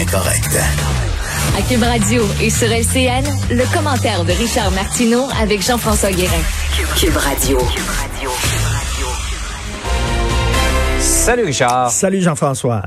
Incorrect. À Cube Radio et sur LCN, le commentaire de Richard Martineau avec Jean-François Guérin. Cube Radio. Salut Richard. Salut Jean-François.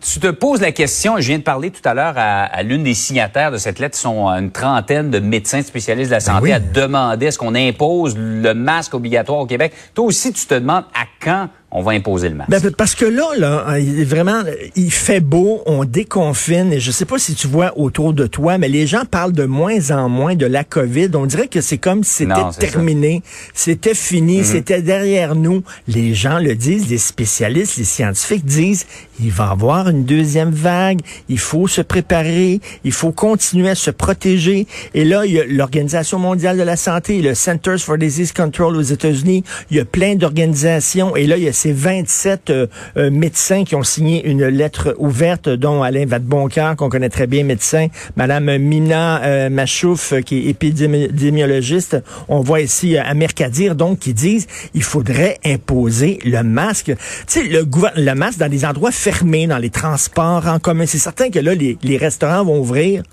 Tu te poses la question, je viens de parler tout à l'heure à, l'une des signataires de cette lettre, sont une trentaine de médecins spécialistes de la santé à demander est-ce qu'on impose le masque obligatoire au Québec. Toi aussi, tu te demandes à quand on va imposer le masque. Ben, parce que là, là, vraiment, il fait beau, on déconfine, et je sais pas si tu vois autour de toi, mais les gens parlent de moins en moins de la COVID. On dirait que c'est comme si c'était terminé, c'était fini, mhm. c'était derrière nous. Les gens le disent, les spécialistes, les scientifiques disent, il va y avoir une deuxième vague, il faut se préparer, il faut continuer à se protéger. Et là, il y a l'Organisation mondiale de la santé, le Centers for Disease Control aux États-Unis, il y a plein d'organisations, et là, il y a c'est 27 euh, euh, médecins qui ont signé une lettre ouverte, dont Alain Vadeboncoeur, qu'on connaît très bien, médecin, Madame Mina euh, Machouf, qui est épidémiologiste. On voit ici Amir Kadir, donc, qui disent il faudrait imposer le masque. Tu sais, le, le masque dans des endroits fermés, dans les transports en commun. C'est certain que là, les, les restaurants vont ouvrir.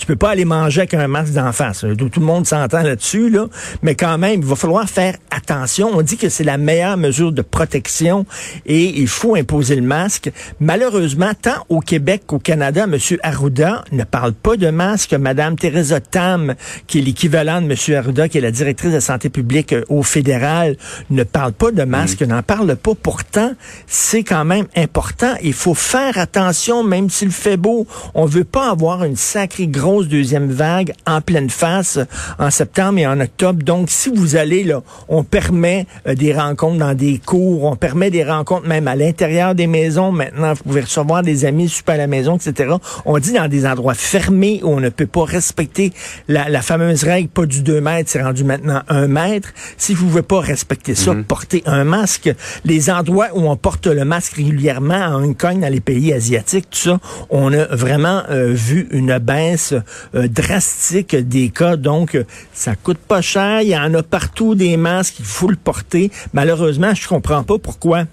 Tu peux pas aller manger avec un masque d'en face. Tout, le monde s'entend là-dessus, là. Mais quand même, il va falloir faire attention. On dit que c'est la meilleure mesure de protection et il faut imposer le masque. Malheureusement, tant au Québec qu'au Canada, M. Arruda ne parle pas de masque. Mme Teresa Tam, qui est l'équivalent de M. Arruda, qui est la directrice de santé publique euh, au fédéral, ne parle pas de masque, n'en parle pas. Pourtant, c'est quand même important. Il faut faire attention, même s'il fait beau. On veut pas avoir une sacrée grosse deuxième vague en pleine face en septembre et en octobre. Donc, si vous allez là, on permet euh, des rencontres dans des cours, on permet des rencontres même à l'intérieur des maisons. Maintenant, vous pouvez recevoir des amis, super à la maison, etc. On dit dans des endroits fermés où on ne peut pas respecter la, fameuse règle, pas du 2 mètres, c'est rendu maintenant 1 mètre. Si vous ne pouvez pas respecter ça, mhm. portez un masque. Les endroits où on porte le masque régulièrement, à Hong Kong, dans les pays asiatiques, tout ça, on a vraiment euh, vu une baisse euh, drastique des cas. Donc, ça coûte pas cher. Il y en a partout des masques. Il faut le porter. Malheureusement, je comprends pas pourquoi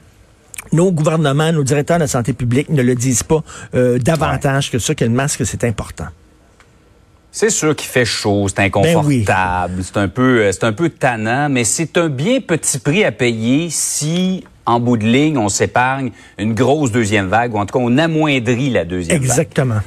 nos gouvernements, nos directeurs de la santé publique ne le disent pas euh, davantage que ça, que le masque, c'est important. C'est sûr qu'il fait chaud, c'est inconfortable, ben c'est un peu, euh, c'est un peu tannant, mais c'est un bien petit prix à payer si, en bout de ligne, on s'épargne une grosse deuxième vague, ou en tout cas, on amoindrit la deuxième vague. Exactement.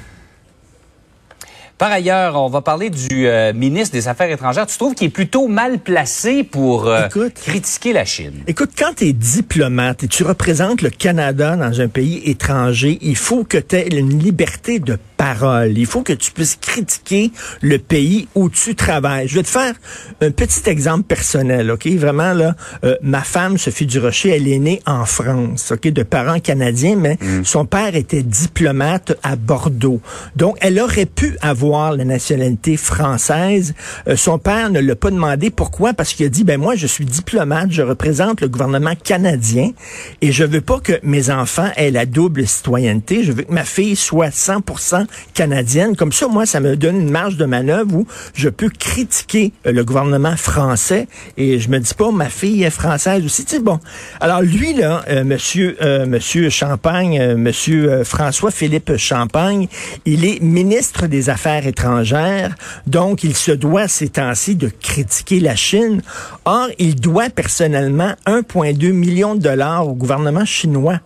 Par ailleurs, on va parler du euh, ministre des Affaires étrangères. Tu trouves qu'il est plutôt mal placé pour euh, critiquer la Chine? Écoute, quand tu es diplomate et tu représentes le Canada dans un pays étranger, il faut que tu aies une liberté de parole. Il faut que tu puisses critiquer le pays où tu travailles. Je vais te faire un petit exemple personnel, OK? Vraiment, là, euh, ma femme, Sophie Durocher, elle est née en France, OK? De parents canadiens, mais mm. son père était diplomate à Bordeaux. Donc, elle aurait pu avoir la nationalité française. Euh, son père ne l'a pas demandé. Pourquoi? Parce qu'il a dit, ben moi, je suis diplomate, je représente le gouvernement canadien et je veux pas que mes enfants aient la double citoyenneté. Je veux que ma fille soit 100% canadienne. Comme ça, moi, ça me donne une marge de manœuvre où je peux critiquer euh, le gouvernement français et je me dis pas, ma fille est française aussi. Tu bon. Alors lui, là, euh, monsieur, euh, monsieur Champagne, monsieur François-Philippe Champagne, il est ministre des Affaires étrangères. Donc, il se doit ces temps-ci de critiquer la Chine. Or, il doit personnellement 1,2 million de dollars au gouvernement chinois.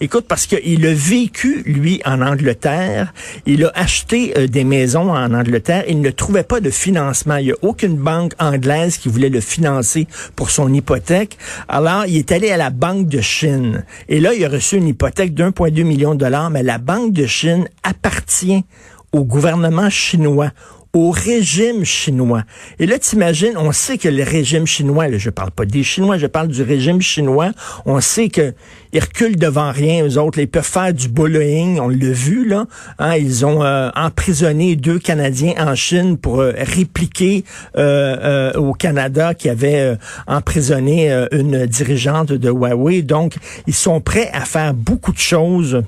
Écoute, parce qu'il a vécu, lui, en Angleterre, il a acheté euh, des maisons en Angleterre, il ne trouvait pas de financement. Il n'y a aucune banque anglaise qui voulait le financer pour son hypothèque. Alors, il est allé à la Banque de Chine. Et là, il a reçu une hypothèque d'1,2 million de dollars, mais la Banque de Chine appartient au gouvernement chinois au régime chinois. Et là, t'imagines, on sait que le régime chinois, là, je parle pas des Chinois, je parle du régime chinois, on sait que ils reculent devant rien, eux autres, ils peuvent faire du bullying, on l'a vu, là. Hein, ils ont euh, emprisonné deux Canadiens en Chine pour euh, répliquer euh, au Canada qui avait emprisonné une dirigeante de Huawei. Donc, ils sont prêts à faire beaucoup de choses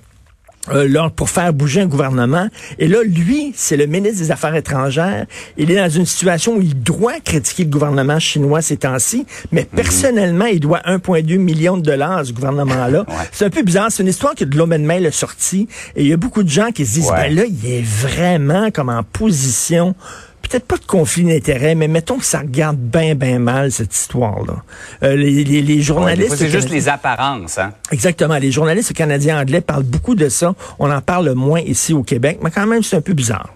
euh, pour faire bouger un gouvernement. Et là, lui, c'est le ministre des Affaires étrangères. Il est dans une situation où il doit critiquer le gouvernement chinois ces temps-ci, mais mhm. personnellement, il doit 1,2 million de dollars à ce gouvernement-là. C'est un peu bizarre. C'est une histoire que de l'homme Mail a sorti. Et il y a beaucoup de gens qui se disent, ben là, il est vraiment comme en position peut-être pas de conflit d'intérêts, mais mettons que ça regarde bien, bien mal, cette histoire-là. Euh, les, les, les, journalistes... c'est juste les apparences. Hein? Exactement. Les journalistes canadiens anglais parlent beaucoup de ça. On en parle moins ici au Québec, mais quand même, c'est un peu bizarre.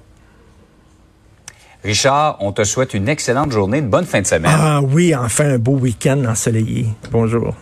Richard, on te souhaite une excellente journée, une bonne fin de semaine. Ah oui, enfin un beau week-end ensoleillé. Bonjour.